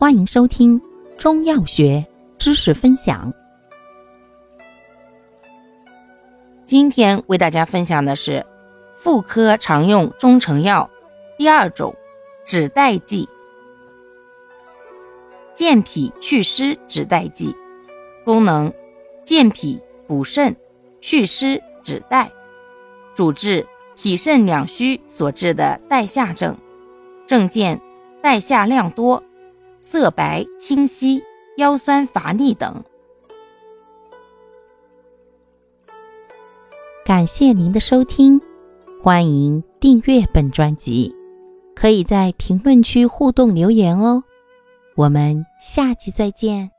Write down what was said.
欢迎收听中药学知识分享。今天为大家分享的是妇科常用中成药第二种止带剂——健脾祛湿止带剂，功能健脾补肾、祛湿止带，主治脾肾两虚所致的带下症，症见带下量多。色白清晰、腰酸乏力等。感谢您的收听，欢迎订阅本专辑，可以在评论区互动留言哦。我们下期再见。